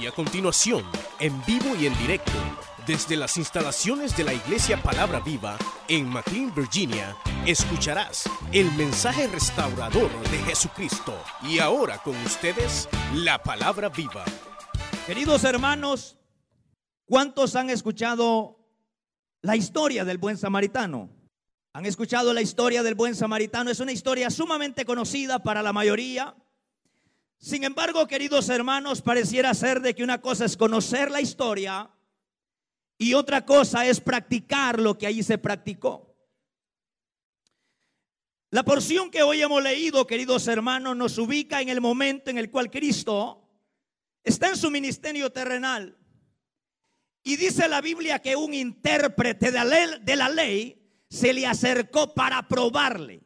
Y a continuación, en vivo y en directo, desde las instalaciones de la Iglesia Palabra Viva en McLean, Virginia, escucharás el mensaje restaurador de Jesucristo. Y ahora con ustedes, la Palabra Viva. Queridos hermanos, ¿cuántos han escuchado la historia del buen samaritano? ¿Han escuchado la historia del buen samaritano? Es una historia sumamente conocida para la mayoría. Sin embargo, queridos hermanos, pareciera ser de que una cosa es conocer la historia y otra cosa es practicar lo que allí se practicó. La porción que hoy hemos leído, queridos hermanos, nos ubica en el momento en el cual Cristo está en su ministerio terrenal. Y dice la Biblia que un intérprete de la ley, de la ley se le acercó para probarle.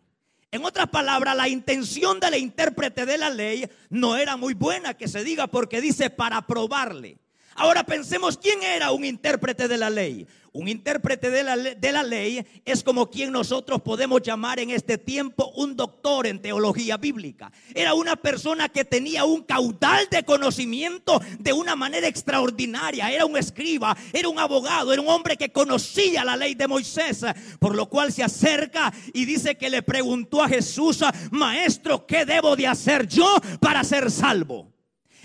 En otras palabras, la intención del intérprete de la ley no era muy buena que se diga porque dice para probarle. Ahora pensemos quién era un intérprete de la ley. Un intérprete de la, de la, ley es como quien nosotros podemos llamar en este tiempo un doctor en teología bíblica. Era una persona que tenía un caudal de conocimiento de una manera extraordinaria. Era un escriba, era un abogado, era un hombre que conocía la ley de Moisés. Por lo cual se acerca y dice que le preguntó a Jesús, maestro, ¿qué debo de hacer yo para ser salvo?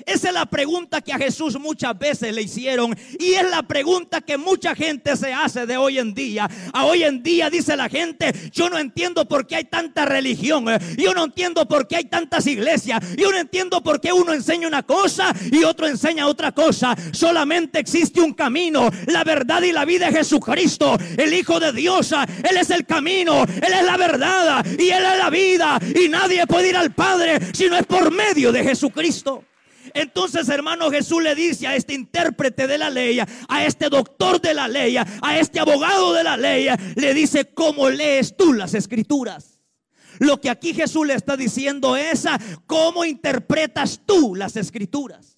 Esa es la pregunta que a Jesús muchas veces le hicieron y es la pregunta que mucha gente se hace de hoy en día. A hoy en día dice la gente, yo no entiendo por qué hay tanta religión, yo no entiendo por qué hay tantas iglesias, yo no entiendo por qué uno enseña una cosa y otro enseña otra cosa. Solamente existe un camino, la verdad y la vida de Jesucristo, el Hijo de Dios. Él es el camino, Él es la verdad y Él es la vida y nadie puede ir al Padre si no es por medio de Jesucristo. Entonces, hermano, Jesús le dice a este intérprete de la ley, a este doctor de la ley, a este abogado de la ley, le dice, ¿cómo lees tú las escrituras? Lo que aquí Jesús le está diciendo es, ¿cómo interpretas tú las escrituras?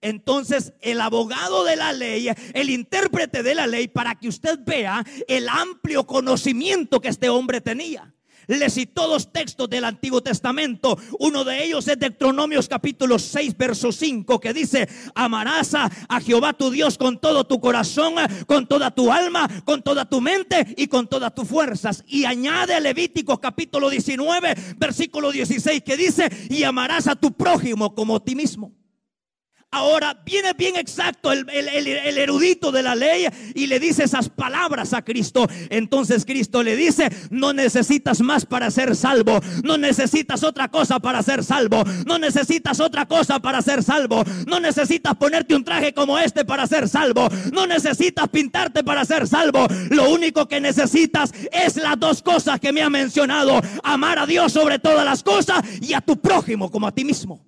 Entonces el abogado de la ley, el intérprete de la ley, para que usted vea el amplio conocimiento que este hombre tenía le citó dos textos del Antiguo Testamento. Uno de ellos es Deuteronomios capítulo 6, verso 5, que dice, amarás a, Jehová tu Dios con todo tu corazón, con toda tu alma, con toda tu mente y con todas tus fuerzas. Y añade Levítico capítulo 19, versículo 16, que dice, y amarás a tu prójimo como a ti mismo. Ahora viene bien exacto el, erudito de la ley y le dice esas palabras a Cristo. Entonces Cristo le dice, no necesitas más para ser salvo. No necesitas otra cosa para ser salvo. No necesitas otra cosa para ser salvo. No necesitas ponerte un traje como este para ser salvo. No necesitas pintarte para ser salvo. Lo único que necesitas es las dos cosas que me ha mencionado. Amar a Dios sobre todas las cosas y a tu prójimo como a ti mismo.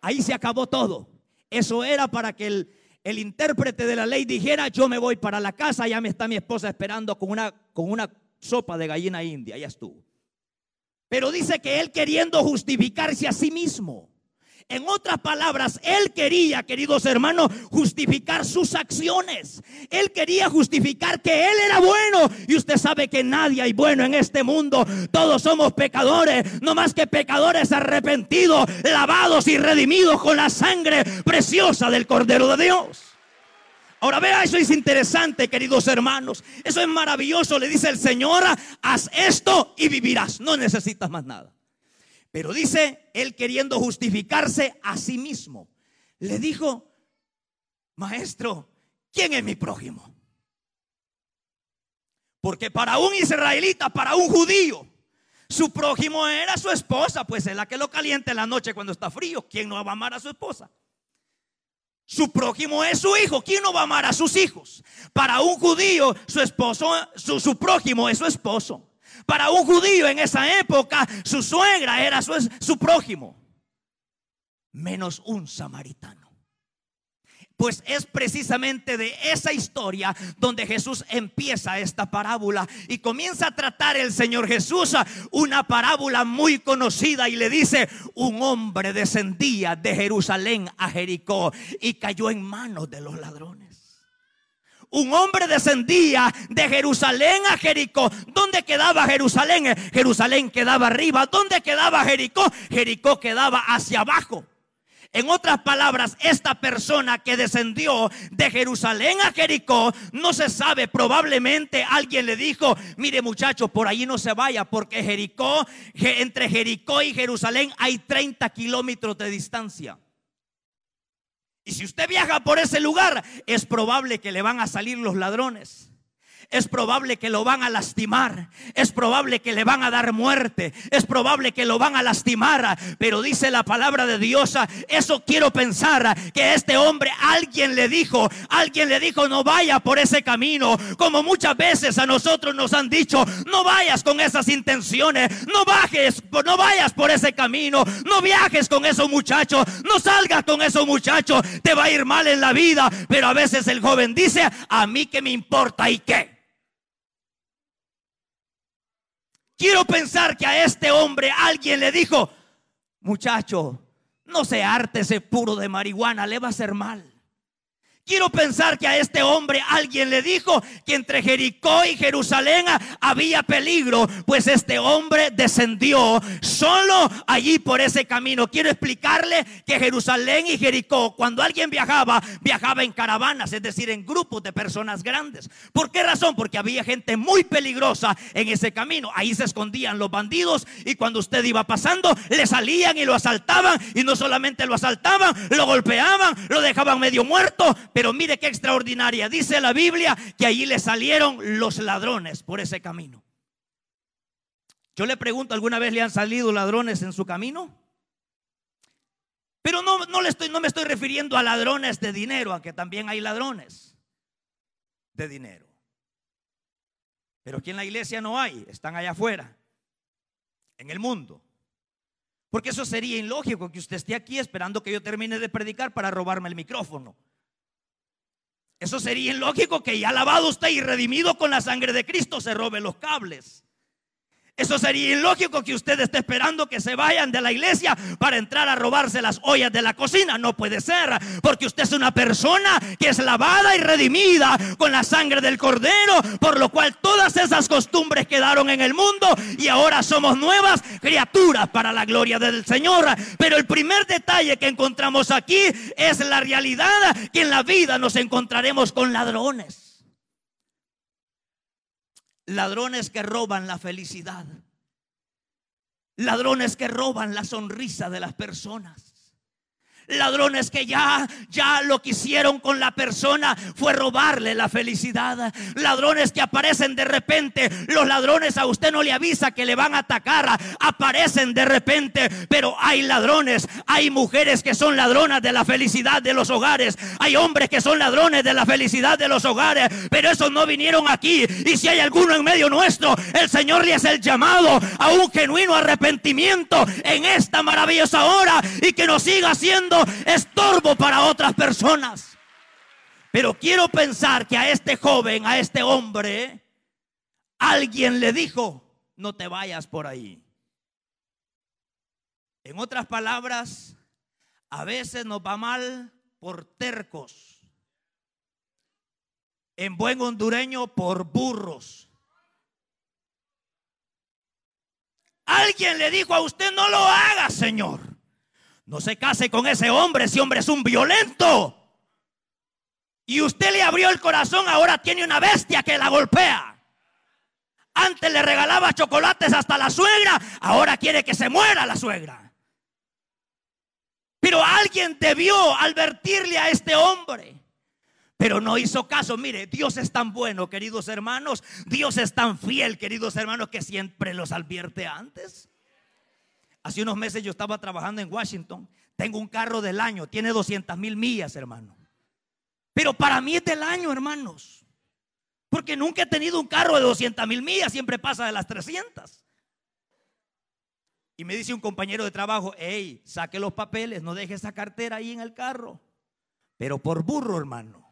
Ahí se acabó todo. Eso era para que el, el intérprete de la ley dijera, yo me voy para la casa, ya me está mi esposa esperando con una, con una sopa de gallina india, ya estuvo. Pero dice que él queriendo justificarse a sí mismo. En otras palabras, él quería, queridos hermanos, justificar sus acciones. Él quería justificar que él era bueno. Y usted sabe que nadie hay bueno en este mundo. Todos somos pecadores, no más que pecadores arrepentidos, lavados y redimidos con la sangre preciosa del Cordero de Dios. Ahora vea, eso es interesante, queridos hermanos. Eso es maravilloso. Le dice el Señor, haz esto y vivirás. No necesitas más nada. Pero dice él queriendo justificarse a sí mismo. Le dijo, maestro, ¿quién es mi prójimo? Porque para un israelita, para un judío, su prójimo era su esposa, pues es la que lo calienta en la noche cuando está frío. ¿Quién no va a amar a su esposa? Su prójimo es su hijo. ¿Quién no va a amar a sus hijos? Para un judío, su esposo, su, su prójimo es su esposo. Para un judío en esa época, su suegra era su, su prójimo, menos un samaritano. Pues es precisamente de esa historia donde Jesús empieza esta parábola y comienza a tratar el Señor Jesús una parábola muy conocida y le dice, un hombre descendía de Jerusalén a Jericó y cayó en manos de los ladrones un hombre descendía de Jerusalén a Jericó. ¿Dónde quedaba Jerusalén? Jerusalén quedaba arriba. ¿Dónde quedaba Jericó? Jericó quedaba hacia abajo. En otras palabras, esta persona que descendió de Jerusalén a Jericó, no se sabe, probablemente alguien le dijo, mire muchacho, por ahí no se vaya, porque Jericó, entre Jericó y Jerusalén hay 30 kilómetros de distancia. Y si usted viaja por ese lugar, es probable que le van a salir los ladrones es probable que lo van a lastimar, es probable que le van a dar muerte, es probable que lo van a lastimar, pero dice la palabra de Dios, eso quiero pensar, que este hombre alguien le dijo, alguien le dijo no vaya por ese camino, como muchas veces a nosotros nos han dicho, no vayas con esas intenciones, no bajes, no vayas por ese camino, no viajes con esos muchachos, no salgas con esos muchachos, te va a ir mal en la vida, pero a veces el joven dice, a mí que me importa y qué. Quiero pensar que a este hombre alguien le dijo, muchacho, no se arte ese puro de marihuana, le va a hacer mal. Quiero pensar que a este hombre alguien le dijo que entre Jericó y Jerusalén había peligro, pues este hombre descendió solo allí por ese camino. Quiero explicarle que Jerusalén y Jericó, cuando alguien viajaba, viajaba en caravanas, es decir, en grupos de personas grandes. ¿Por qué razón? Porque había gente muy peligrosa en ese camino. Ahí se escondían los bandidos y cuando usted iba pasando, le salían y lo asaltaban y no solamente lo asaltaban, lo golpeaban, lo dejaban medio muerto pero mire qué extraordinaria. Dice la Biblia que allí le salieron los ladrones por ese camino. Yo le pregunto, ¿alguna vez le han salido ladrones en su camino? Pero no, no, le estoy, no me estoy refiriendo a ladrones de dinero, a que también hay ladrones de dinero. Pero aquí en la iglesia no hay, están allá afuera, en el mundo. Porque eso sería ilógico que usted esté aquí esperando que yo termine de predicar para robarme el micrófono. Eso sería ilógico que ya lavado usted y redimido con la sangre de Cristo se robe los cables. Eso sería ilógico que usted esté esperando que se vayan de la iglesia para entrar a robarse las ollas de la cocina. No puede ser, porque usted es una persona que es lavada y redimida con la sangre del cordero, por lo cual todas esas costumbres quedaron en el mundo y ahora somos nuevas criaturas para la gloria del Señor. Pero el primer detalle que encontramos aquí es la realidad que en la vida nos encontraremos con ladrones. Ladrones que roban la felicidad. Ladrones que roban la sonrisa de las personas. Ladrones que ya, ya lo que hicieron con la persona fue robarle la felicidad. Ladrones que aparecen de repente. Los ladrones a usted no le avisa que le van a atacar. Aparecen de repente. Pero hay ladrones. Hay mujeres que son ladronas de la felicidad de los hogares. Hay hombres que son ladrones de la felicidad de los hogares. Pero esos no vinieron aquí. Y si hay alguno en medio nuestro, el Señor le hace el llamado a un genuino arrepentimiento en esta maravillosa hora. Y que nos siga estorbo para otras personas. Pero quiero pensar que a este joven, a este hombre, alguien le dijo, no te vayas por ahí. En otras palabras, a veces nos va mal por tercos. En buen hondureño, por burros. Alguien le dijo a usted, no lo haga, Señor. No se case con ese hombre, ese hombre es un violento. Y usted le abrió el corazón, ahora tiene una bestia que la golpea. Antes le regalaba chocolates hasta la suegra, ahora quiere que se muera la suegra. Pero alguien debió advertirle a este hombre. Pero no hizo caso. Mire, Dios es tan bueno, queridos hermanos. Dios es tan fiel, queridos hermanos, que siempre los advierte antes. Hace unos meses yo estaba trabajando en Washington. Tengo un carro del año, tiene 200 mil millas, hermano. Pero para mí es del año, hermanos. Porque nunca he tenido un carro de 200 mil millas, siempre pasa de las 300. Y me dice un compañero de trabajo, hey, saque los papeles, no deje esa cartera ahí en el carro. Pero por burro, hermano.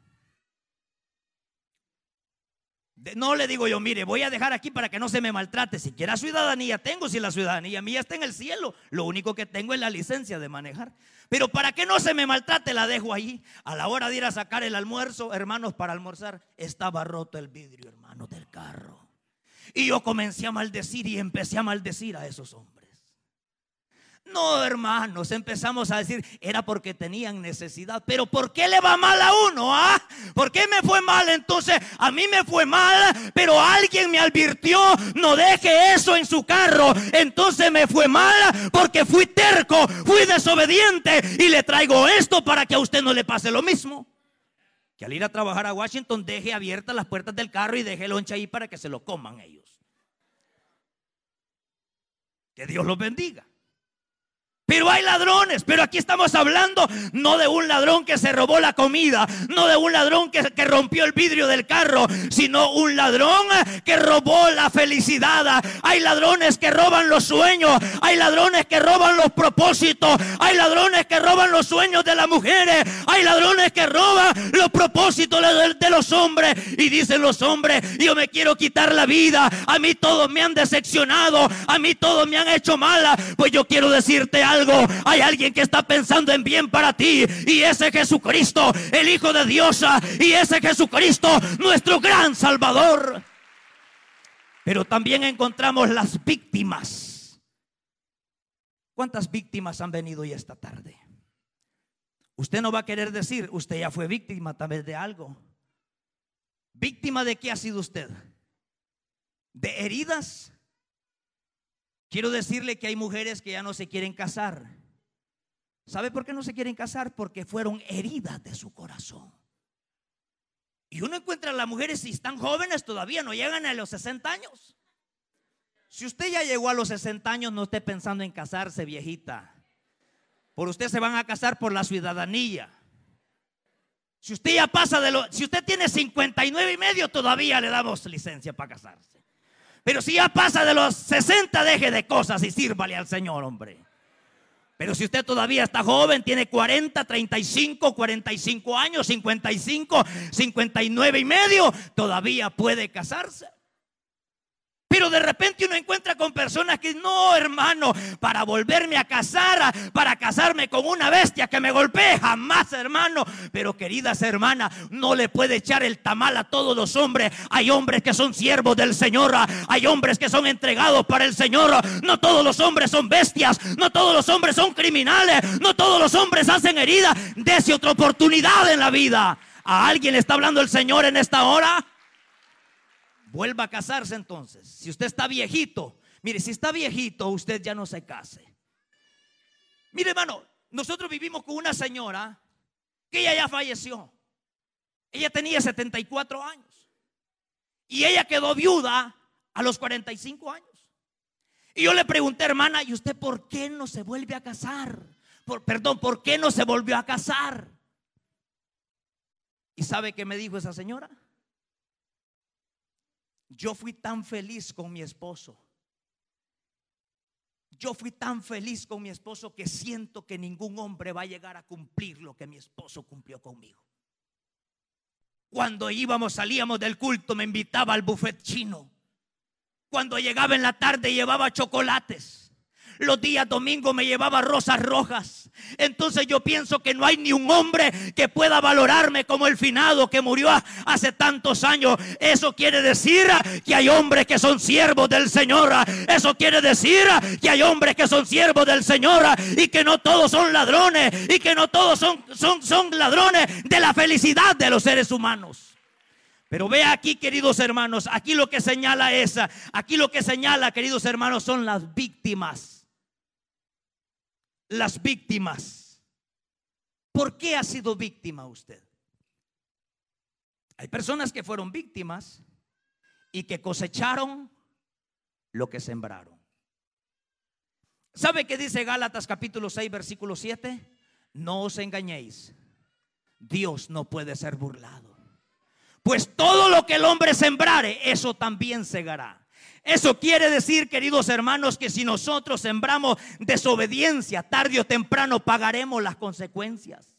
No le digo yo, mire, voy a dejar aquí para que no se me maltrate. Si quiera ciudadanía tengo, si la ciudadanía mía está en el cielo, lo único que tengo es la licencia de manejar. Pero para que no se me maltrate, la dejo ahí. A la hora de ir a sacar el almuerzo, hermanos, para almorzar, estaba roto el vidrio, hermano, del carro. Y yo comencé a maldecir y empecé a maldecir a esos hombres. No, hermanos, empezamos a decir, era porque tenían necesidad. Pero ¿por qué le va mal a uno? Ah? ¿Por qué me fue mal? Entonces, a mí me fue mal, pero alguien me advirtió, no deje eso en su carro. Entonces me fue mal porque fui terco, fui desobediente y le traigo esto para que a usted no le pase lo mismo. Que al ir a trabajar a Washington deje abiertas las puertas del carro y deje el lonche ahí para que se lo coman ellos. Que Dios los bendiga. Pero hay ladrones, pero aquí estamos hablando no de un ladrón que se robó la comida, no de un ladrón que, que, rompió el vidrio del carro, sino un ladrón que robó la felicidad. Hay ladrones que roban los sueños, hay ladrones que roban los propósitos, hay ladrones que roban los sueños de las mujeres, hay ladrones que roban los propósitos de, de los hombres. Y dicen los hombres, yo me quiero quitar la vida, a mí todos me han decepcionado, a mí todos me han hecho mala, pues yo quiero decirte algo Hay alguien que está pensando en bien para ti. Y ese Jesucristo, el Hijo de Dios. Y ese Jesucristo, nuestro gran Salvador. Pero también encontramos las víctimas. ¿Cuántas víctimas han venido hoy esta tarde? Usted no va a querer decir, usted ya fue víctima tal vez de algo. ¿Víctima de qué ha sido usted? ¿De heridas? Quiero decirle que hay mujeres que ya no se quieren casar. ¿Sabe por qué no se quieren casar? Porque fueron heridas de su corazón. Y uno encuentra a las mujeres si están jóvenes todavía, no llegan a los 60 años. Si usted ya llegó a los 60 años, no esté pensando en casarse, viejita. Por usted se van a casar por la ciudadanía. Si usted ya pasa de lo, si usted tiene 59 y medio, todavía le damos licencia para casarse. Pero si ya pasa de los 60, deje de cosas y sírvale al Señor, hombre. Pero si usted todavía está joven, tiene 40, 35, 45 años, 55, 59 y medio, todavía puede casarse. Pero de repente uno encuentra con personas que no, hermano, para volverme a casar, para casarme con una bestia que me golpee, jamás, hermano. Pero queridas hermanas, no le puede echar el tamal a todos los hombres. Hay hombres que son siervos del Señor, hay hombres que son entregados para el Señor. No todos los hombres son bestias, no todos los hombres son criminales, no todos los hombres hacen heridas. Dese otra oportunidad en la vida. ¿A alguien le está hablando el Señor en esta hora? Vuelva a casarse entonces. Si usted está viejito, mire, si está viejito, usted ya no se case. Mire, hermano, nosotros vivimos con una señora que ella ya falleció. Ella tenía 74 años. Y ella quedó viuda a los 45 años. Y yo le pregunté, hermana, ¿y usted por qué no se vuelve a casar? Por, perdón, ¿por qué no se volvió a casar? ¿Y sabe qué me dijo esa señora? Yo fui tan feliz con mi esposo. Yo fui tan feliz con mi esposo que siento que ningún hombre va a llegar a cumplir lo que mi esposo cumplió conmigo. Cuando íbamos, salíamos del culto, me invitaba al buffet chino. Cuando llegaba en la tarde llevaba chocolates. Los días domingos me llevaba rosas rojas. Entonces yo pienso que no hay ni un hombre que pueda valorarme como el finado que murió hace tantos años. Eso quiere decir que hay hombres que son siervos del Señor. Eso quiere decir que hay hombres que son siervos del Señor y que no todos son ladrones y que no todos son, son, son ladrones de la felicidad de los seres humanos. Pero vea aquí, queridos hermanos, aquí lo que señala es, aquí lo que señala, queridos hermanos, son las víctimas las víctimas. ¿Por qué ha sido víctima usted? Hay personas que fueron víctimas y que cosecharon lo que sembraron. ¿Sabe qué dice Gálatas capítulo 6 versículo 7? No os engañéis. Dios no puede ser burlado. Pues todo lo que el hombre sembrare, eso también segará. Eso quiere decir, queridos hermanos, que si nosotros sembramos desobediencia, tarde o temprano pagaremos las consecuencias.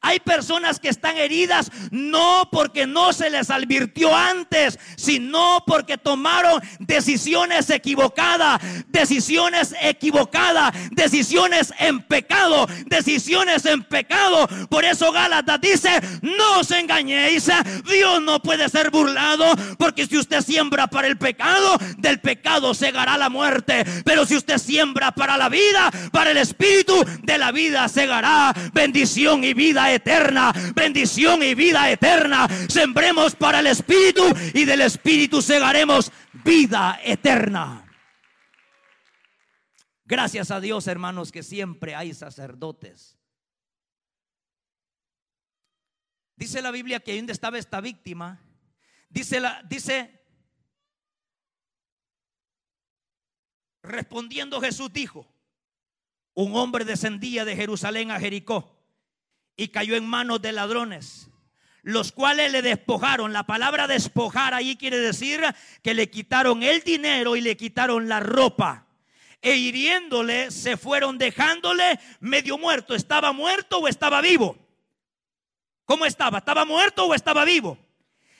Hay personas que están heridas no porque no se les advirtió antes, sino porque tomaron decisiones equivocadas, decisiones equivocadas, decisiones en pecado, decisiones en pecado. Por eso Gálatas dice, no os engañéis, Dios no puede ser burlado, porque si usted siembra para el pecado, del pecado segará la muerte. Pero si usted siembra para la vida, para el espíritu, de la vida segará bendición y vida eterna, bendición y vida eterna. Sembremos para el Espíritu y del Espíritu segaremos vida eterna. Gracias a Dios, hermanos, que siempre hay sacerdotes. Dice la Biblia que donde estaba esta víctima, dice la dice respondiendo Jesús dijo, un hombre descendía de Jerusalén a Jericó y cayó en manos de ladrones, los cuales le despojaron. La palabra despojar ahí quiere decir que le quitaron el dinero y le quitaron la ropa. E hiriéndole se fueron dejándole medio muerto. ¿Estaba muerto o estaba vivo? ¿Cómo estaba? ¿Estaba muerto o estaba vivo?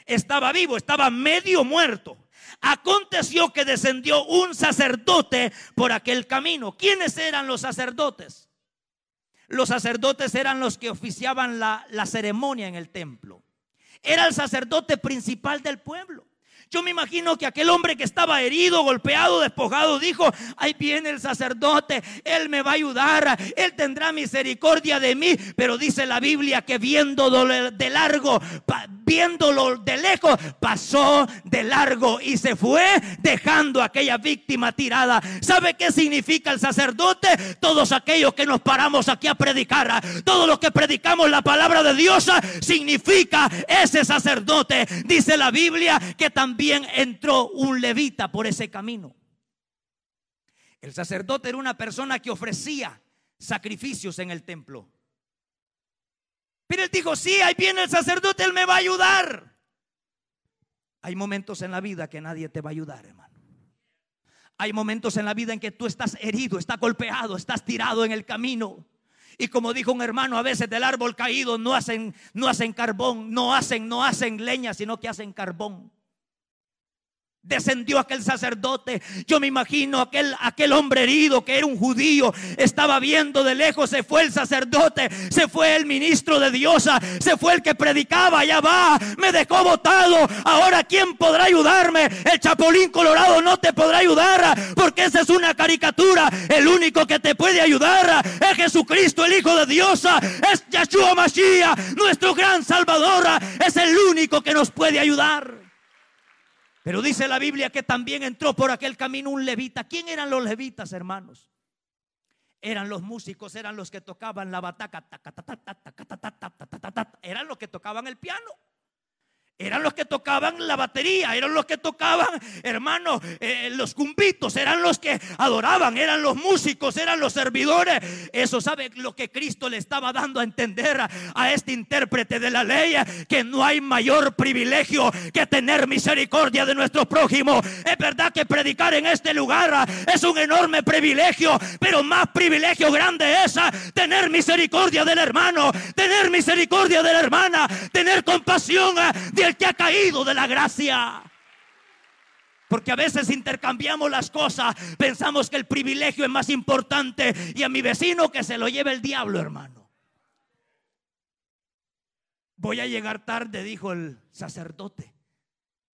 Estaba vivo, estaba medio muerto. Aconteció que descendió un sacerdote por aquel camino. ¿Quiénes eran los sacerdotes? Los sacerdotes eran los que oficiaban la, ceremonia en el templo. Era el sacerdote principal del pueblo. Yo me imagino que aquel hombre que estaba herido, golpeado, despojado, dijo, ahí viene el sacerdote, él me va a ayudar, él tendrá misericordia de mí. Pero dice la Biblia que viéndolo de largo, viéndolo de lejos, pasó de largo y se fue dejando a aquella víctima tirada. ¿Sabe qué significa el sacerdote? Todos aquellos que nos paramos aquí a predicar, todos los que predicamos la palabra de Dios, significa ese sacerdote. Dice la Biblia que también también entró un levita por ese camino. El sacerdote era una persona que ofrecía sacrificios en el templo. Pero él dijo, sí, ahí viene el sacerdote, él me va a ayudar. Hay momentos en la vida que nadie te va a ayudar, hermano. Hay momentos en la vida en que tú estás herido, estás golpeado, estás tirado en el camino. Y como dijo un hermano, a veces del árbol caído no hacen, no hacen carbón, no hacen, no hacen leña, sino que hacen carbón descendió aquel sacerdote. Yo me imagino aquel, aquel hombre herido que era un judío, estaba viendo de lejos, se fue el sacerdote, se fue el ministro de Dios, se fue el que predicaba, ya va, me dejó botado. Ahora, ¿quién podrá ayudarme? El chapulín colorado no te podrá ayudar, porque esa es una caricatura. El único que te puede ayudar es Jesucristo, el Hijo de Dios, es Yahshua Mashiach, nuestro gran Salvador, es el único que nos puede ayudar. Pero dice la Biblia que también entró por aquel camino un levita. ¿Quién eran los levitas, hermanos? Eran los músicos, eran los que tocaban la bataca, eran los que tocaban el piano. Eran los que tocaban la batería, eran los que tocaban, hermanos, eh, los cumbitos, eran los que adoraban, eran los músicos, eran los servidores. Eso sabe lo que Cristo le estaba dando a entender a, este intérprete de la ley, que no hay mayor privilegio que tener misericordia de nuestro prójimo. Es verdad que predicar en este lugar es un enorme privilegio, pero más privilegio grande es tener misericordia del hermano, tener misericordia de la hermana, tener compasión de el que ha caído de la gracia. Porque a veces intercambiamos las cosas, pensamos que el privilegio es más importante y a mi vecino que se lo lleve el diablo, hermano. Voy a llegar tarde, dijo el sacerdote.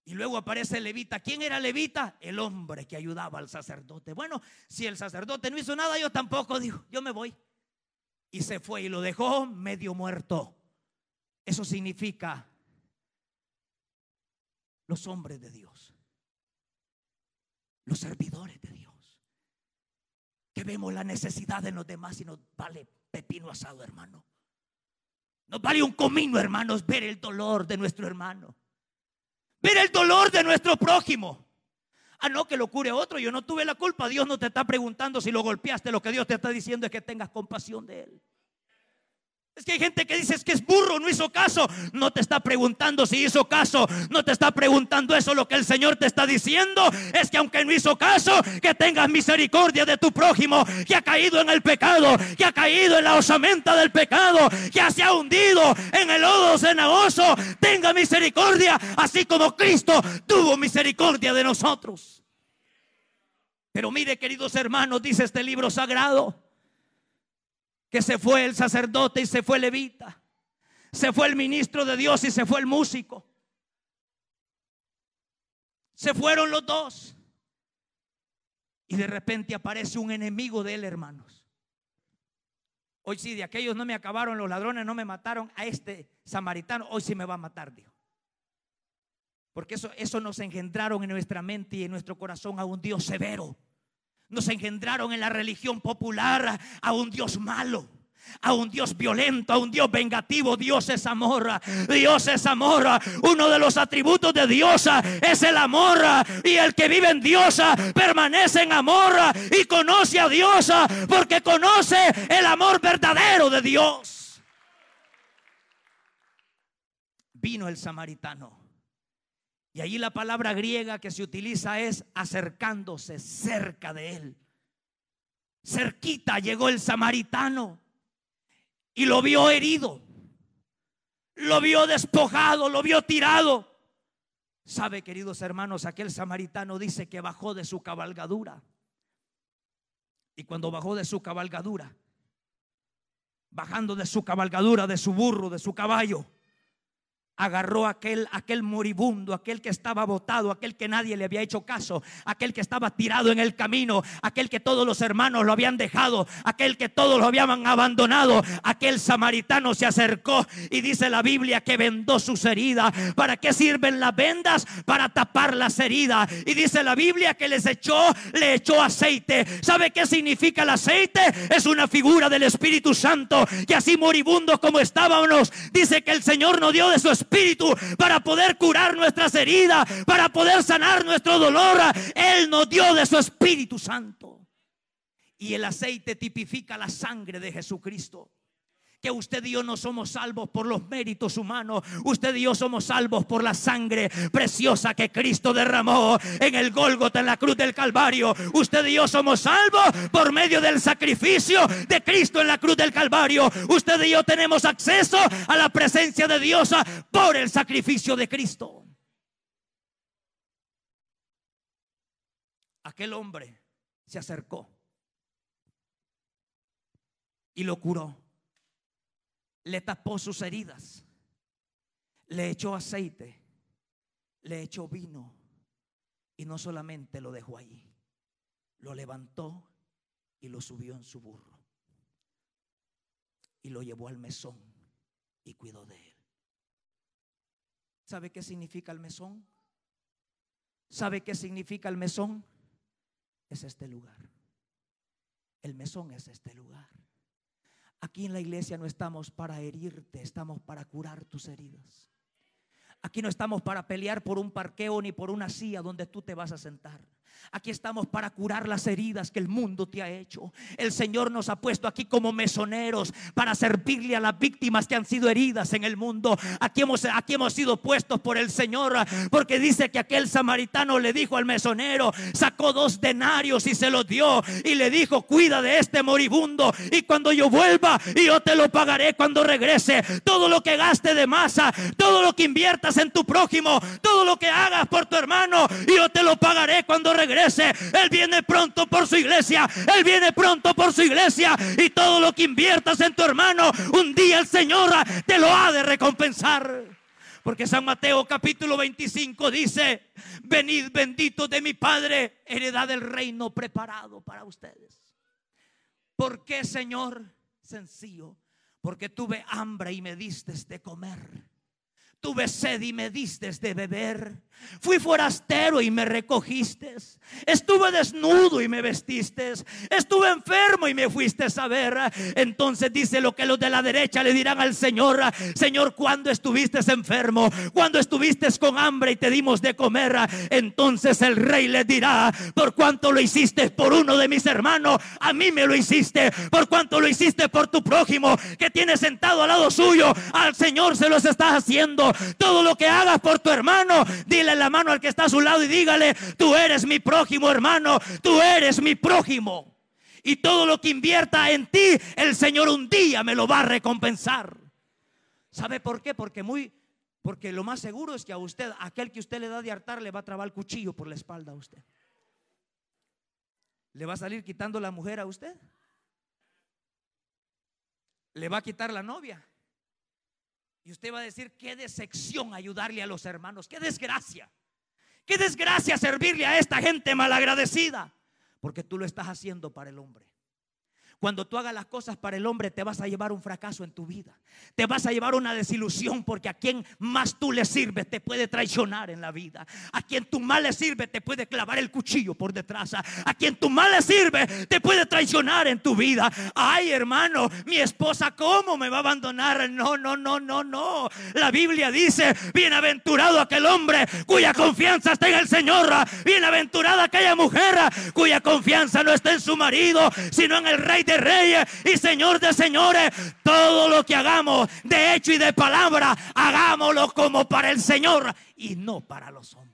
Y luego aparece levita. ¿Quién era levita? El hombre que ayudaba al sacerdote. Bueno, si el sacerdote no hizo nada, yo tampoco, dijo, yo me voy. Y se fue y lo dejó medio muerto. Eso significa los hombres de Dios, los servidores de Dios, que vemos la necesidad de los demás y nos vale pepino asado, hermano. Nos vale un comino, hermanos, ver el dolor de nuestro hermano, ver el dolor de nuestro prójimo. Ah, no, que lo cure otro. Yo no tuve la culpa. Dios no te está preguntando si lo golpeaste. Lo que Dios te está diciendo es que tengas compasión de él. Es que hay gente que dice es que es burro, no hizo caso. No te está preguntando si hizo caso. No te está preguntando eso. Lo que el Señor te está diciendo es que aunque no hizo caso, que tengas misericordia de tu prójimo que ha caído en el pecado, que ha caído en la osamenta del pecado, que se ha hundido en el lodo cenagoso. Tenga misericordia, así como Cristo tuvo misericordia de nosotros. Pero mire, queridos hermanos, dice este libro sagrado que se fue el sacerdote y se fue el levita. Se fue el ministro de Dios y se fue el músico. Se fueron los dos. Y de repente aparece un enemigo de él, hermanos. Hoy sí, de aquellos no me acabaron, los ladrones no me mataron, a este samaritano hoy sí me va a matar, Dios. Porque eso, eso nos engendraron en nuestra mente y en nuestro corazón a un Dios severo nos engendraron en la religión popular a un Dios malo a un Dios violento, a un Dios vengativo. Dios es amor. Dios es amor. Uno de los atributos de Dios es el amor. Y el que vive en Dios permanece en amor y conoce a Dios porque conoce el amor verdadero de Dios. Vino el samaritano. Y allí la palabra griega que se utiliza es acercándose cerca de él. Cerquita llegó el samaritano y lo vio herido. Lo vio despojado, lo vio tirado. Sabe, queridos hermanos, aquel samaritano dice que bajó de su cabalgadura. Y cuando bajó de su cabalgadura, bajando de su cabalgadura, de su burro, de su caballo, agarró aquel, aquel moribundo, aquel que estaba botado, aquel que nadie le había hecho caso, aquel que estaba tirado en el camino, aquel que todos los hermanos lo habían dejado, aquel que todos lo habían abandonado, aquel samaritano se acercó y dice la Biblia que vendó sus heridas. ¿Para qué sirven las vendas? Para tapar las heridas. Y dice la Biblia que les echó, le echó aceite. ¿Sabe qué significa el aceite? Es una figura del Espíritu Santo, que así moribundos como estábamos, dice que el Señor nos dio de su Espíritu Espíritu para poder curar nuestras heridas, para poder sanar nuestro dolor. Él nos dio de su Espíritu Santo. Y el aceite tipifica la sangre de Jesucristo que usted y yo no somos salvos por los méritos humanos. Usted y yo somos salvos por la sangre preciosa que Cristo derramó en el Gólgota, en la cruz del Calvario. Usted y yo somos salvos por medio del sacrificio de Cristo en la cruz del Calvario. Usted y yo tenemos acceso a la presencia de Dios por el sacrificio de Cristo. Aquel hombre se acercó y lo curó le tapó sus heridas, le echó aceite, le echó vino y no solamente lo dejó allí, lo levantó y lo subió en su burro y lo llevó al mesón y cuidó de él. ¿Sabe qué significa el mesón? ¿Sabe qué significa el mesón? Es este lugar. El mesón es este lugar. Aquí en la iglesia no estamos para herirte, estamos para curar tus heridas. Aquí no estamos para pelear por un parqueo ni por una silla donde tú te vas a sentar. Aquí estamos para curar las heridas que el mundo te ha hecho. El Señor nos ha puesto aquí como mesoneros para servirle a las víctimas que han sido heridas en el mundo. Aquí hemos, aquí hemos sido puestos por el Señor porque dice que aquel samaritano le dijo al mesonero, sacó dos denarios y se los dio y le dijo, cuida de este moribundo y cuando yo vuelva yo te lo pagaré cuando regrese. Todo lo que gaste de masa, todo lo que inviertas en tu prójimo, todo lo que hagas por tu hermano, yo te lo pagaré cuando regrese él viene pronto por su iglesia. Él viene pronto por su iglesia. Y todo lo que inviertas en tu hermano, un día el Señor te lo ha de recompensar. Porque San Mateo capítulo 25 dice, venid benditos de mi Padre, heredad del reino preparado para ustedes. ¿Por qué, Señor? Sencillo, porque tuve hambre y me diste de comer Tuve sed y me diste de beber. Fui forastero y me recogiste. Estuve desnudo y me vestiste. Estuve enfermo y me fuiste a ver. Entonces dice lo que los de la derecha le dirán al Señor. Señor, cuando estuviste enfermo, cuando estuviste con hambre y te dimos de comer. Entonces el rey le dirá, por cuanto lo hiciste por uno de mis hermanos, a mí me lo hiciste. Por cuanto lo hiciste por tu prójimo que tiene sentado al lado suyo, al Señor se los estás haciendo. Todo lo que hagas por tu hermano, dile la mano al que está a su lado y dígale, tú eres mi prójimo hermano, tú eres mi prójimo. Y todo lo que invierta en ti, el Señor un día me lo va a recompensar. ¿Sabe por qué? Porque muy porque lo más seguro es que a usted, aquel que usted le da de hartar, le va a trabar el cuchillo por la espalda a usted. ¿Le va a salir quitando la mujer a usted? ¿Le va a quitar la novia? Y usted va a decir, qué decepción ayudarle a los hermanos, qué desgracia. Qué desgracia servirle a esta gente malagradecida. Porque tú lo estás haciendo para el hombre. Cuando tú hagas las cosas para el hombre, te vas a llevar un fracaso en tu vida. Te vas a llevar una desilusión porque a quien más tú le sirves te puede traicionar en la vida. A quien tú más le sirves te puede clavar el cuchillo por detrás. A quien tú más le sirves te puede traicionar en tu vida. Ay, hermano, mi esposa, ¿cómo me va a abandonar? No, no, no, no, no. La Biblia dice, bienaventurado aquel hombre cuya confianza está en el Señor. Bienaventurada aquella mujer cuya confianza no está en su marido, sino en el Rey de reyes y Señor de señores. Todo lo que hagamos de hecho y de palabra, hagámoslo como para el Señor y no para los hombres.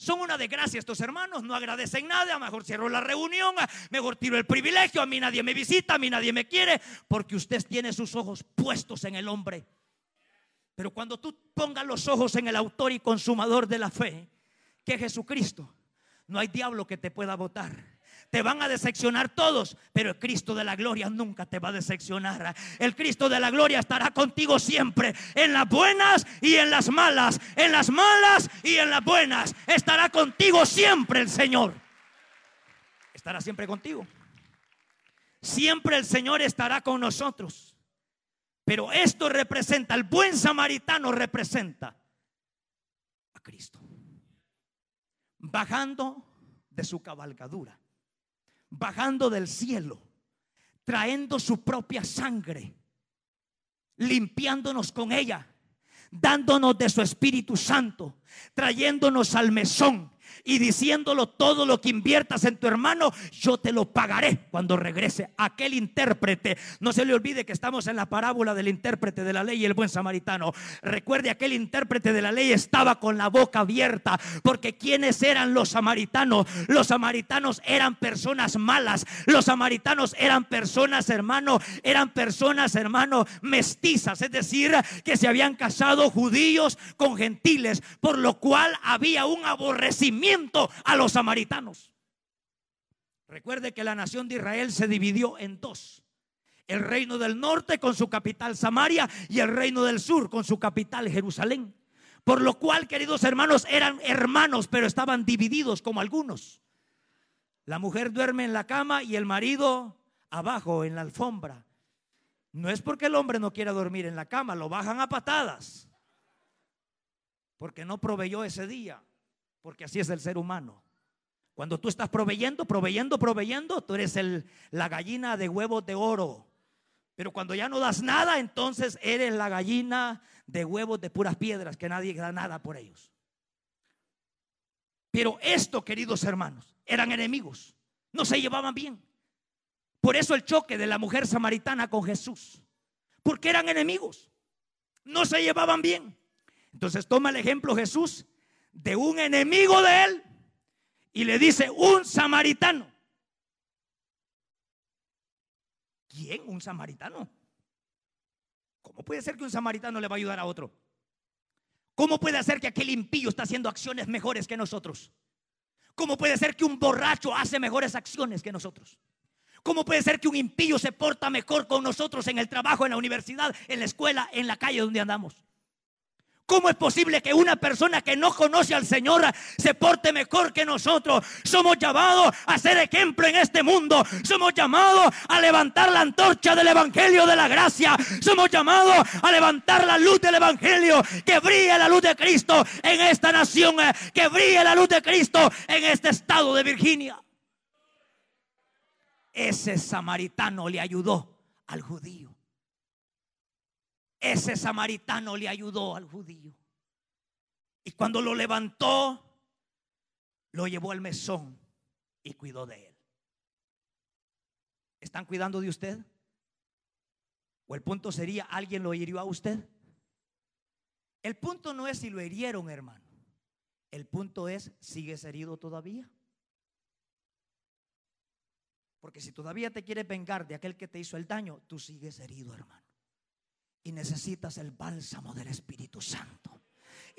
Son una desgracia estos hermanos, no agradecen nada, mejor cierro la reunión, mejor tiro el privilegio, a mí nadie me visita, a mí nadie me quiere, porque usted tiene sus ojos puestos en el hombre. Pero cuando tú pongas los ojos en el autor y consumador de la fe, que es Jesucristo, no hay diablo que te pueda votar. Te van a decepcionar todos, pero el Cristo de la gloria nunca te va a decepcionar. El Cristo de la gloria estará contigo siempre, en las buenas y en las malas, en las malas y en las buenas. Estará contigo siempre el Señor. Estará siempre contigo. Siempre el Señor estará con nosotros. Pero esto representa, el buen samaritano representa a Cristo. Bajando de su cabalgadura bajando del cielo, trayendo su propia sangre, limpiándonos con ella, dándonos de su Espíritu Santo, trayéndonos al mesón, y diciéndolo todo lo que inviertas en tu hermano, yo te lo pagaré cuando regrese aquel intérprete. No se le olvide que estamos en la parábola del intérprete de la ley y el buen samaritano. Recuerde, aquel intérprete de la ley estaba con la boca abierta, porque ¿quiénes eran los samaritanos? Los samaritanos eran personas malas, los samaritanos eran personas, hermano, eran personas, hermano, mestizas, es decir, que se habían casado judíos con gentiles, por lo cual había un aborrecimiento a los samaritanos. Recuerde que la nación de Israel se dividió en dos. El reino del norte con su capital Samaria y el reino del sur con su capital Jerusalén. Por lo cual, queridos hermanos, eran hermanos, pero estaban divididos como algunos. La mujer duerme en la cama y el marido abajo en la alfombra. No es porque el hombre no quiera dormir en la cama, lo bajan a patadas. Porque no proveyó ese día. Porque así es el ser humano. Cuando tú estás proveyendo, proveyendo, proveyendo, tú eres el, la gallina de huevos de oro. Pero cuando ya no das nada, entonces eres la gallina de huevos de puras piedras, que nadie da nada por ellos. Pero esto, queridos hermanos, eran enemigos. No se llevaban bien. Por eso el choque de la mujer samaritana con Jesús. Porque eran enemigos. No se llevaban bien. Entonces toma el ejemplo Jesús de un enemigo de él y le dice un samaritano. ¿Quién? Un samaritano. ¿Cómo puede ser que un samaritano le va a ayudar a otro? ¿Cómo puede ser que aquel impío está haciendo acciones mejores que nosotros? ¿Cómo puede ser que un borracho hace mejores acciones que nosotros? ¿Cómo puede ser que un impío se porta mejor con nosotros en el trabajo, en la universidad, en la escuela, en la calle donde andamos? ¿Cómo es posible que una persona que no conoce al Señor se porte mejor que nosotros? Somos llamados a ser ejemplo en este mundo. Somos llamados a levantar la antorcha del Evangelio de la gracia. Somos llamados a levantar la luz del Evangelio. Que brille la luz de Cristo en esta nación. Que brille la luz de Cristo en este estado de Virginia. Ese samaritano le ayudó al judío. Ese samaritano le ayudó al judío. Y cuando lo levantó, lo llevó al mesón y cuidó de él. ¿Están cuidando de usted? ¿O el punto sería, alguien lo hirió a usted? El punto no es si lo hirieron, hermano. El punto es, ¿sigues herido todavía? Porque si todavía te quieres vengar de aquel que te hizo el daño, tú sigues herido, hermano. Y necesitas el bálsamo del Espíritu Santo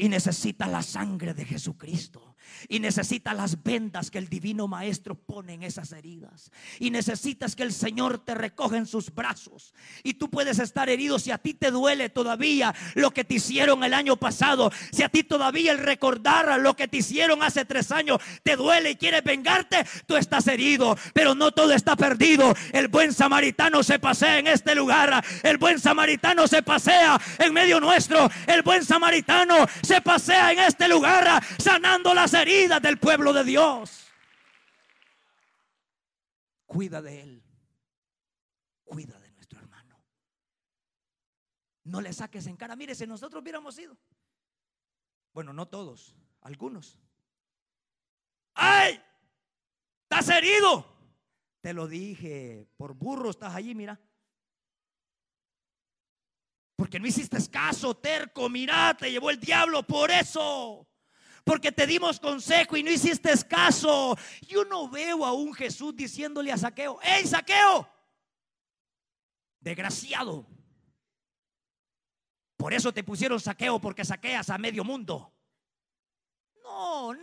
y necesita la sangre de Jesucristo. Y necesita las vendas que el divino maestro pone en esas heridas. Y necesitas que el Señor te recoja en sus brazos. Y tú puedes estar herido si a ti te duele todavía lo que te hicieron el año pasado. Si a ti todavía el recordar lo que te hicieron hace tres años te duele y quieres vengarte, tú estás herido. Pero no todo está perdido. El buen samaritano se pasea en este lugar. El buen samaritano se pasea en medio nuestro. El buen samaritano pasea en este lugar sanando las heridas del pueblo de Dios. Cuida de él. Cuida de nuestro hermano. No le saques en cara. Mire, si nosotros hubiéramos ido. Bueno, no todos, algunos. ¡Ay! ¿Estás herido? Te lo dije, por burro estás allí, mira. Porque no hiciste caso, terco, mira, te llevó el diablo por eso. Porque te dimos consejo y no hiciste caso. Yo no veo a un Jesús diciéndole a Saqueo, ¡Ey, Saqueo! Desgraciado. Por eso te pusieron saqueo porque saqueas a medio mundo.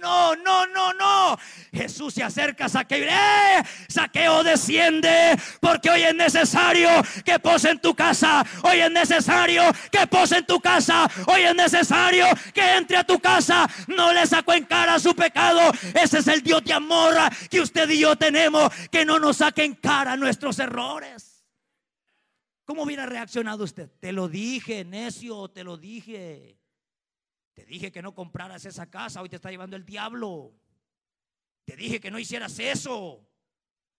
No, no, no, no. Jesús se acerca a Saqueo. ¡Eh! Saqueo desciende porque hoy es necesario que pose en tu casa. Hoy es necesario que pose en tu casa. Hoy es necesario que entre a tu casa. No le sacó en cara su pecado. Ese es el Dios de amor que usted y yo tenemos. Que no nos saque en cara nuestros errores. ¿Cómo hubiera reaccionado usted? Te lo dije, necio, te lo dije. Te dije que no compraras esa casa, hoy te está llevando el diablo. Te dije que no hicieras eso.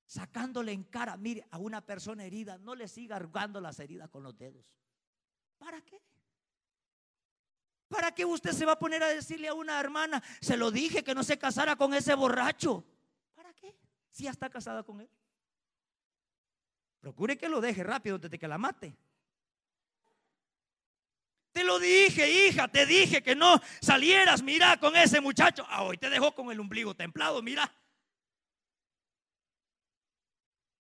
Sacándole en cara, mire, a una persona herida, no le siga arrugando las heridas con los dedos. ¿Para qué? ¿Para qué usted se va a poner a decirle a una hermana, se lo dije que no se casara con ese borracho? ¿Para qué? Si ya está casada con él. Procure que lo deje rápido desde que la mate. Te lo dije, hija, te dije que no salieras, mira, con ese muchacho. Ah, hoy te dejó con el ombligo templado, mira.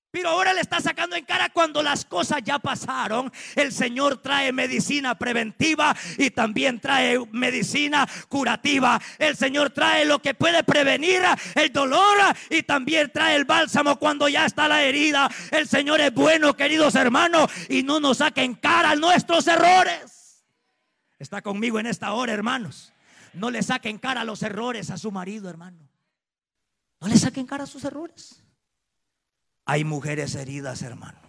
Pero ahora le está sacando en cara cuando las cosas ya pasaron. El Señor trae medicina preventiva y también trae medicina curativa. El Señor trae lo que puede prevenir el dolor y también trae el bálsamo cuando ya está la herida. El Señor es bueno, queridos hermanos, y no nos saque en cara nuestros errores. Está conmigo en esta hora, hermanos. No le saquen cara los errores a su marido, hermano. No le saquen cara sus errores. Hay mujeres heridas, hermano.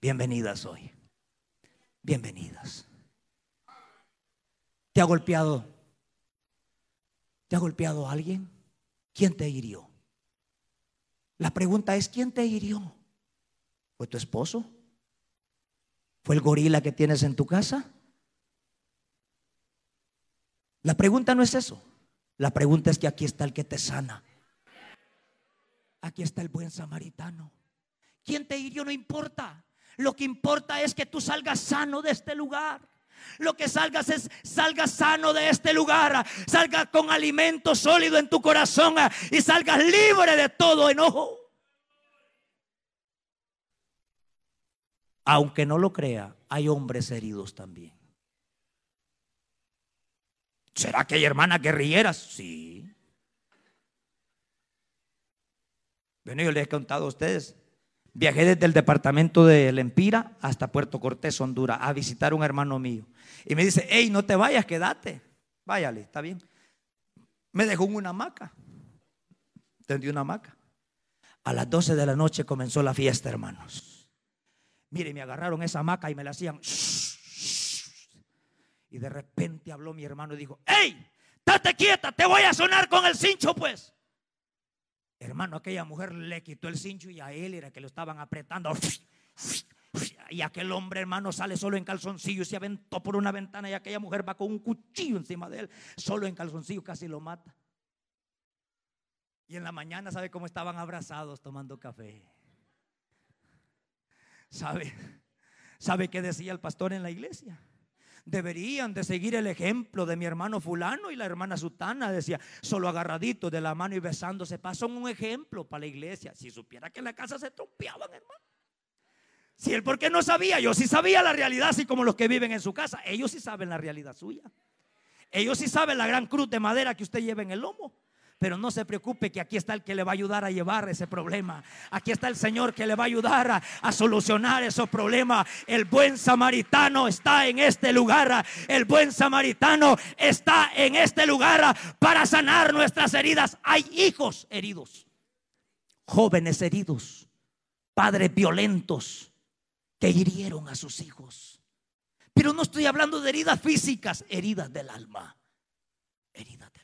Bienvenidas hoy. Bienvenidas. ¿Te ha golpeado? ¿Te ha golpeado alguien? ¿Quién te hirió? La pregunta es, ¿quién te hirió? ¿Fue tu esposo? ¿Fue el gorila que tienes en tu casa? La pregunta no es eso. La pregunta es que aquí está el que te sana. Aquí está el buen samaritano. ¿Quién te hirió? No importa. Lo que importa es que tú salgas sano de este lugar. Lo que salgas es, salgas sano de este lugar. Salgas con alimento sólido en tu corazón y salgas libre de todo enojo. Aunque no lo crea, hay hombres heridos también. ¿Será que hay hermanas guerrilleras? Sí. Bueno, yo les he contado a ustedes. Viajé desde el departamento de Lempira hasta Puerto Cortés, Honduras, a visitar a un hermano mío. Y me dice, hey, no te vayas, quédate. Váyale, está bien. Me dejó una hamaca. Tendí una hamaca. A las 12 de la noche comenzó la fiesta, hermanos. Mire, me agarraron esa hamaca y me la hacían. Y de repente habló mi hermano y dijo, ¡Ey! ¡Date quieta! Te voy a sonar con el cincho, pues. Hermano, aquella mujer le quitó el cincho y a él era que lo estaban apretando. Y aquel hombre, hermano, sale solo en calzoncillo y se aventó por una ventana y aquella mujer va con un cuchillo encima de él, solo en calzoncillo, casi lo mata. Y en la mañana, ¿sabe cómo estaban abrazados tomando café? ¿Sabe? ¿Sabe qué decía el pastor en la iglesia? Deberían de seguir el ejemplo de mi hermano fulano y la hermana sutana. Decía, solo agarraditos de la mano y besándose. Pasan un ejemplo para la iglesia. Si supiera que en la casa se trompeaban, hermano. Si él porque no sabía, yo sí sabía la realidad, así como los que viven en su casa. Ellos sí saben la realidad suya. Ellos sí saben la gran cruz de madera que usted lleva en el lomo. Pero no se preocupe que aquí está el que le va a ayudar a llevar ese problema. Aquí está el Señor que le va a ayudar a, solucionar esos problemas. El buen samaritano está en este lugar. El buen samaritano está en este lugar para sanar nuestras heridas. Hay hijos heridos, jóvenes heridos, padres violentos que hirieron a sus hijos. Pero no estoy hablando de heridas físicas, heridas del alma. Heridas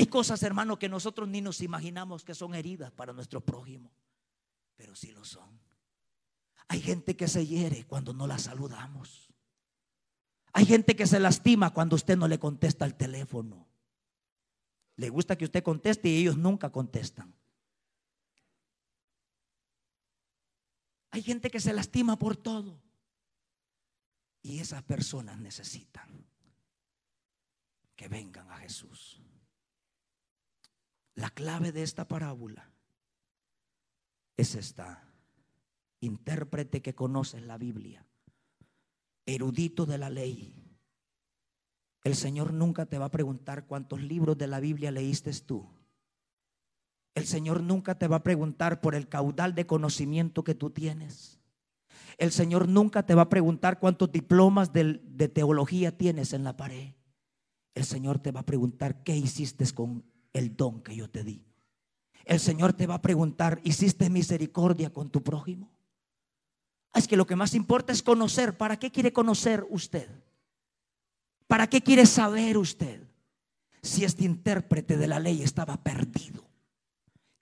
hay cosas, hermano, que nosotros ni nos imaginamos que son heridas para nuestro prójimo, pero sí lo son. Hay gente que se hiere cuando no la saludamos. Hay gente que se lastima cuando usted no le contesta al teléfono. Le gusta que usted conteste y ellos nunca contestan. Hay gente que se lastima por todo. Y esas personas necesitan que vengan a Jesús. La clave de esta parábola es esta. Intérprete que conoce la Biblia, erudito de la ley. El Señor nunca te va a preguntar cuántos libros de la Biblia leíste tú. El Señor nunca te va a preguntar por el caudal de conocimiento que tú tienes. El Señor nunca te va a preguntar cuántos diplomas de, de, teología tienes en la pared. El Señor te va a preguntar qué hiciste con el don que yo te di. El Señor te va a preguntar, ¿hiciste misericordia con tu prójimo? Es que lo que más importa es conocer. ¿Para qué quiere conocer usted? ¿Para qué quiere saber usted si este intérprete de la ley estaba perdido?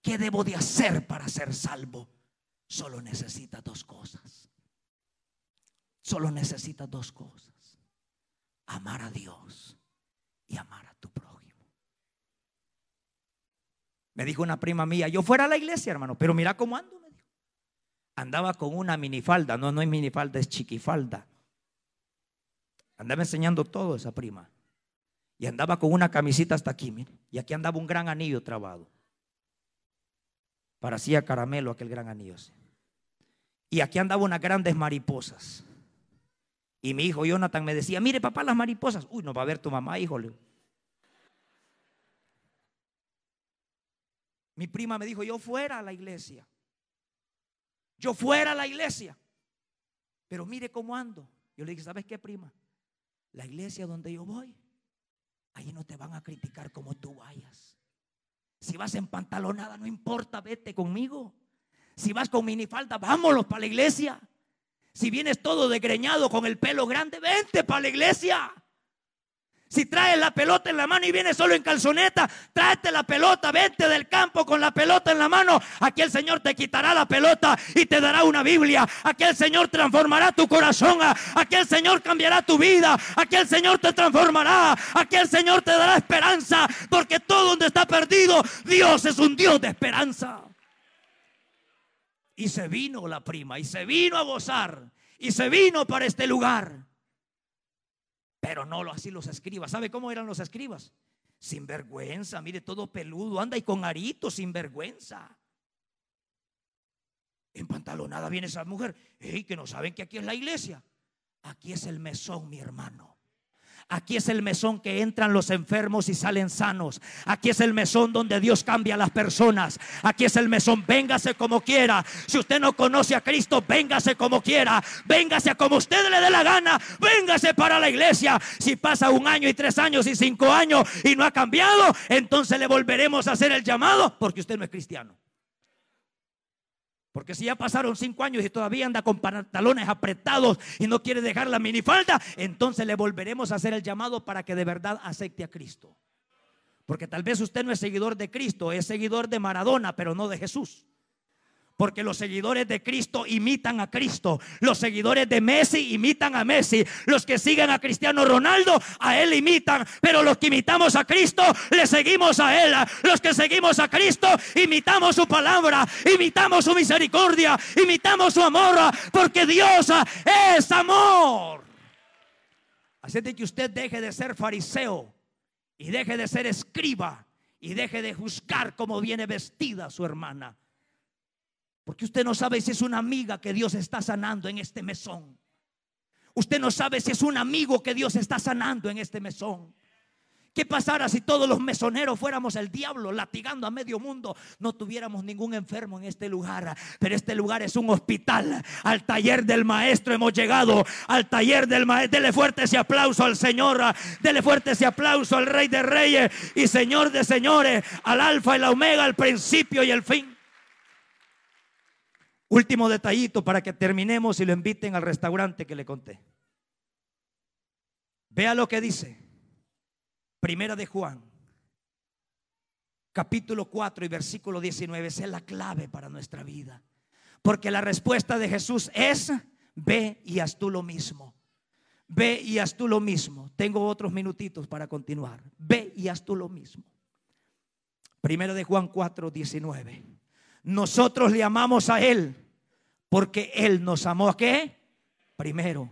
¿Qué debo de hacer para ser salvo? Solo necesita dos cosas. Solo necesita dos cosas. Amar a Dios y amar a tu prójimo. Me dijo una prima mía, yo fuera a la iglesia, hermano, pero mira cómo ando, me dijo. Andaba con una minifalda, no, no es minifalda, es chiquifalda. Andaba enseñando todo esa prima. Y andaba con una camisita hasta aquí, mire. Y aquí andaba un gran anillo trabado. Parecía caramelo aquel gran anillo. Y aquí andaba unas grandes mariposas. Y mi hijo Jonathan me decía, mire papá, las mariposas. Uy, no va a ver tu mamá, híjole. Mi prima me dijo, yo fuera a la iglesia. Yo fuera a la iglesia. Pero mire cómo ando. Yo le dije, ¿sabes qué, prima? La iglesia donde yo voy, ahí no te van a criticar como tú vayas. Si vas en pantalonada, no importa, vete conmigo. Si vas con minifalda, vámonos para la iglesia. Si vienes todo degreñado con el pelo grande, vente para la iglesia. Si traes la pelota en la mano y vienes solo en calzoneta, tráete la pelota, vete del campo con la pelota en la mano. Aquí el Señor te quitará la pelota y te dará una Biblia. Aquí el Señor transformará tu corazón. Aquí el Señor cambiará tu vida. Aquí el Señor te transformará. Aquí el Señor te dará esperanza. Porque todo donde está perdido, Dios es un Dios de esperanza. Y se vino la prima y se vino a gozar y se vino para este lugar. Pero no así los escribas. ¿Sabe cómo eran los escribas? Sin vergüenza, mire, todo peludo, anda y con aritos, sin vergüenza. En pantalonada viene esa mujer, hey, que no saben que aquí es la iglesia. Aquí es el mesón, mi hermano. Aquí es el mesón que entran los enfermos y salen sanos. Aquí es el mesón donde Dios cambia a las personas. Aquí es el mesón, véngase como quiera. Si usted no conoce a Cristo, véngase como quiera. Véngase como usted le dé la gana. Véngase para la iglesia. Si pasa un año y tres años y cinco años y no ha cambiado, entonces le volveremos a hacer el llamado porque usted no es cristiano. Porque si ya pasaron cinco años y todavía anda con pantalones apretados y no quiere dejar la minifalda, entonces le volveremos a hacer el llamado para que de verdad acepte a Cristo. Porque tal vez usted no es seguidor de Cristo, es seguidor de Maradona, pero no de Jesús. Porque los seguidores de Cristo imitan a Cristo. Los seguidores de Messi imitan a Messi. Los que siguen a Cristiano Ronaldo, a él imitan. Pero los que imitamos a Cristo, le seguimos a él. Los que seguimos a Cristo, imitamos su palabra, imitamos su misericordia, imitamos su amor. Porque Dios es amor. Así de que usted deje de ser fariseo y deje de ser escriba y deje de juzgar cómo viene vestida su hermana. Porque usted no sabe si es una amiga que Dios está sanando en este mesón. Usted no sabe si es un amigo que Dios está sanando en este mesón. ¿Qué pasara si todos los mesoneros fuéramos el diablo latigando a medio mundo? No tuviéramos ningún enfermo en este lugar. Pero este lugar es un hospital. Al taller del maestro hemos llegado. Al taller del maestro. Dele fuerte ese aplauso al Señor. Dele fuerte ese aplauso al Rey de Reyes y Señor de Señores. Al Alfa y la Omega, al principio y el fin. Último detallito para que terminemos y lo inviten al restaurante que le conté. Vea lo que dice. Primera de Juan, capítulo 4 y versículo 19. Esa es la clave para nuestra vida. Porque la respuesta de Jesús es, ve y haz tú lo mismo. Ve y haz tú lo mismo. Tengo otros minutitos para continuar. Ve y haz tú lo mismo. Primera de Juan 4, 19. Nosotros le amamos a Él porque Él nos amó a qué? Primero.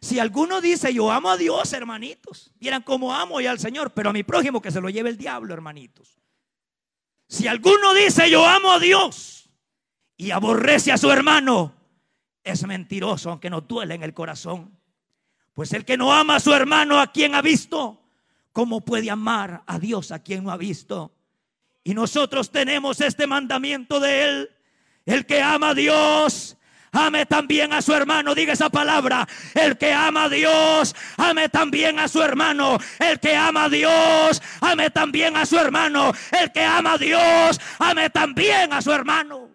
Si alguno dice yo amo a Dios, hermanitos, vieran cómo amo y al Señor, pero a mi prójimo que se lo lleve el diablo, hermanitos. Si alguno dice yo amo a Dios y aborrece a su hermano, es mentiroso, aunque no duele en el corazón. Pues el que no ama a su hermano, a quien ha visto, ¿cómo puede amar a Dios a quien no ha visto? Y nosotros tenemos este mandamiento de Él. El que ama a Dios, ame también a su hermano. Diga esa palabra. El que ama a Dios, ame también a su hermano. El que ama a Dios, ame también a su hermano. El que ama a Dios, ame también a su hermano.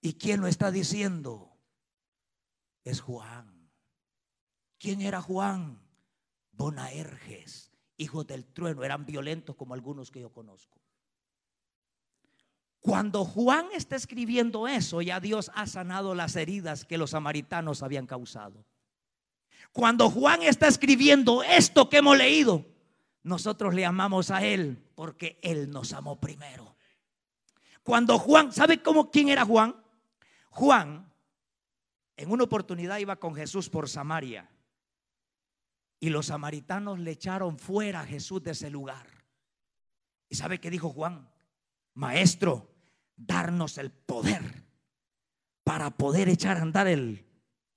¿Y quién lo está diciendo? Es Juan. ¿Quién era Juan? Bonaerges hijos del trueno, eran violentos como algunos que yo conozco. Cuando Juan está escribiendo eso, ya Dios ha sanado las heridas que los samaritanos habían causado. Cuando Juan está escribiendo esto que hemos leído, nosotros le amamos a Él porque Él nos amó primero. Cuando Juan, ¿sabe cómo quién era Juan? Juan en una oportunidad iba con Jesús por Samaria y los samaritanos le echaron fuera a Jesús de ese lugar. ¿Y sabe qué dijo Juan? Maestro, darnos el poder para poder echar a andar el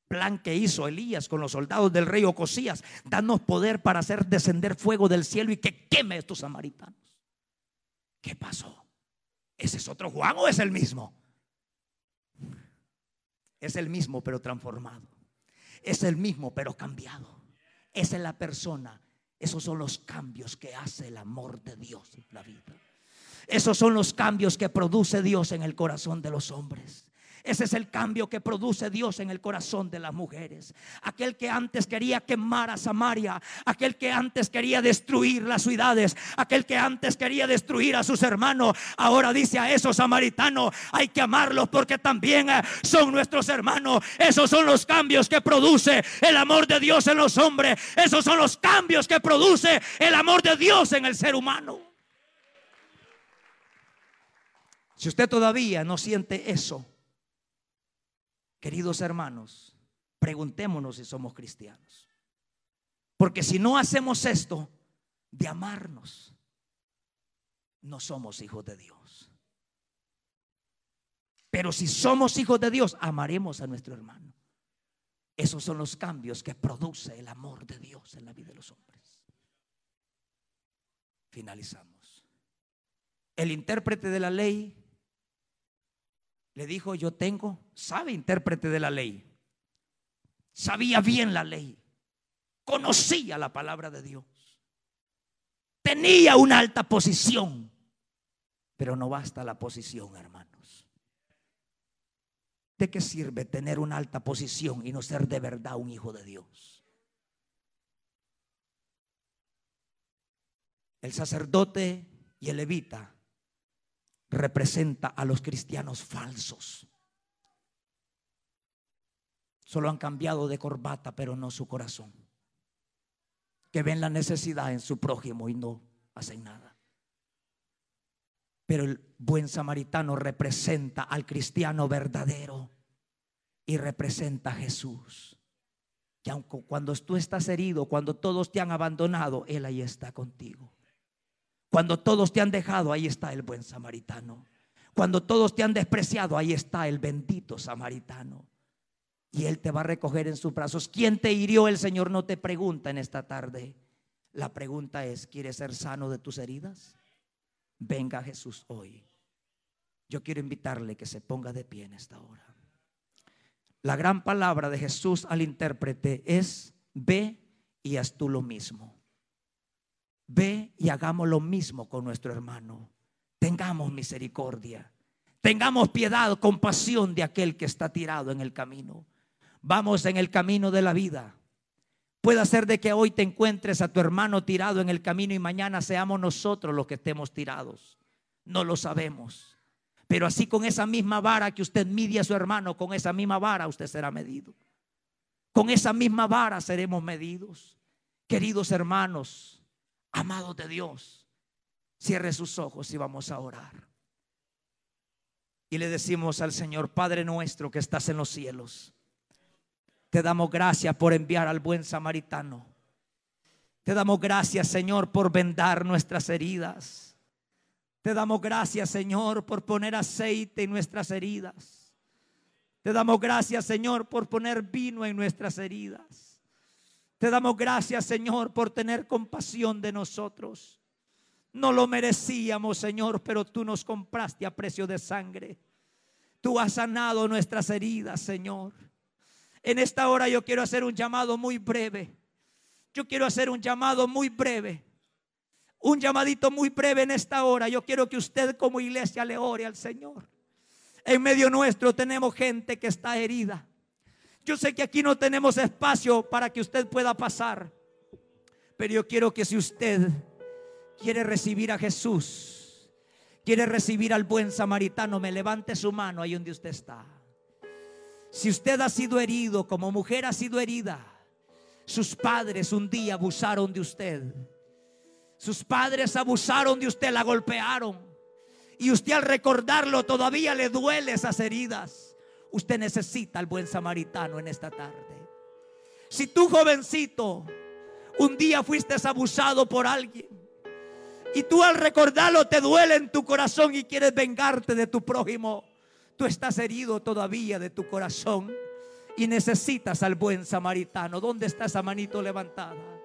plan que hizo Elías con los soldados del rey Ocosías. Danos poder para hacer descender fuego del cielo y que queme a estos samaritanos. ¿Qué pasó? ¿Ese es otro Juan o es el mismo? Es el mismo pero transformado. Es el mismo pero cambiado. Esa es la persona. Esos son los cambios que hace el amor de Dios en la vida. Esos son los cambios que produce Dios en el corazón de los hombres. Ese es el cambio que produce Dios en el corazón de las mujeres. Aquel que antes quería quemar a Samaria, aquel que antes quería destruir las ciudades, aquel que antes quería destruir a sus hermanos, ahora dice a esos samaritanos, hay que amarlos porque también eh, son nuestros hermanos. Esos son los cambios que produce el amor de Dios en los hombres. Esos son los cambios que produce el amor de Dios en el ser humano. Si usted todavía no siente eso, Queridos hermanos, preguntémonos si somos cristianos. Porque si no hacemos esto de amarnos, no somos hijos de Dios. Pero si somos hijos de Dios, amaremos a nuestro hermano. Esos son los cambios que produce el amor de Dios en la vida de los hombres. Finalizamos. El intérprete de la ley le dijo, yo tengo, sabe intérprete de la ley, sabía bien la ley, conocía la palabra de Dios, tenía una alta posición, pero no basta la posición, hermanos. ¿De qué sirve tener una alta posición y no ser de verdad un hijo de Dios? El sacerdote y el levita representa a los cristianos falsos. Solo han cambiado de corbata, pero no su corazón. Que ven la necesidad en su prójimo y no hacen nada. Pero el buen samaritano representa al cristiano verdadero y representa a Jesús. Que aunque cuando tú estás herido, cuando todos te han abandonado, Él ahí está contigo. Cuando todos te han dejado, ahí está el buen samaritano. Cuando todos te han despreciado, ahí está el bendito samaritano. Y Él te va a recoger en sus brazos. ¿Quién te hirió? El Señor no te pregunta en esta tarde. La pregunta es, ¿quieres ser sano de tus heridas? Venga Jesús hoy. Yo quiero invitarle que se ponga de pie en esta hora. La gran palabra de Jesús al intérprete es, ve y haz tú lo mismo. Ve y hagamos lo mismo con nuestro hermano. Tengamos misericordia. Tengamos piedad, compasión de aquel que está tirado en el camino. Vamos en el camino de la vida. Puede ser de que hoy te encuentres a tu hermano tirado en el camino y mañana seamos nosotros los que estemos tirados. No lo sabemos. Pero así con esa misma vara que usted mide a su hermano, con esa misma vara usted será medido. Con esa misma vara seremos medidos. Queridos hermanos, Amados de Dios, cierre sus ojos y vamos a orar. Y le decimos al Señor, Padre nuestro que estás en los cielos, te damos gracias por enviar al buen samaritano. Te damos gracias, Señor, por vendar nuestras heridas. Te damos gracias, Señor, por poner aceite en nuestras heridas. Te damos gracias, Señor, por poner vino en nuestras heridas. Te damos gracias, Señor, por tener compasión de nosotros. No lo merecíamos, Señor, pero tú nos compraste a precio de sangre. Tú has sanado nuestras heridas, Señor. En esta hora yo quiero hacer un llamado muy breve. Yo quiero hacer un llamado muy breve. Un llamadito muy breve en esta hora. Yo quiero que usted como iglesia le ore al Señor. En medio nuestro tenemos gente que está herida. Yo sé que aquí no tenemos espacio para que usted pueda pasar, pero yo quiero que si usted quiere recibir a Jesús, quiere recibir al buen samaritano, me levante su mano ahí donde usted está. Si usted ha sido herido, como mujer ha sido herida, sus padres un día abusaron de usted. Sus padres abusaron de usted, la golpearon. Y usted al recordarlo todavía le duele esas heridas. Usted necesita al buen samaritano en esta tarde. Si tú jovencito un día fuiste abusado por alguien y tú al recordarlo te duele en tu corazón y quieres vengarte de tu prójimo, tú estás herido todavía de tu corazón y necesitas al buen samaritano. ¿Dónde está esa manito levantada?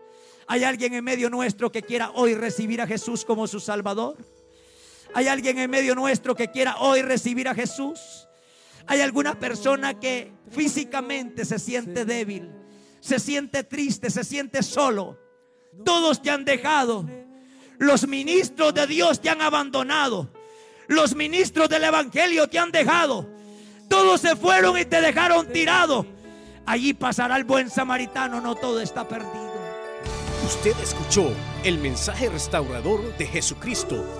¿Hay alguien en medio nuestro que quiera hoy recibir a Jesús como su Salvador? ¿Hay alguien en medio nuestro que quiera hoy recibir a Jesús? Hay alguna persona que físicamente se siente débil, se siente triste, se siente solo. Todos te han dejado. Los ministros de Dios te han abandonado. Los ministros del Evangelio te han dejado. Todos se fueron y te dejaron tirado. Allí pasará el buen samaritano, no todo está perdido. Usted escuchó el mensaje restaurador de Jesucristo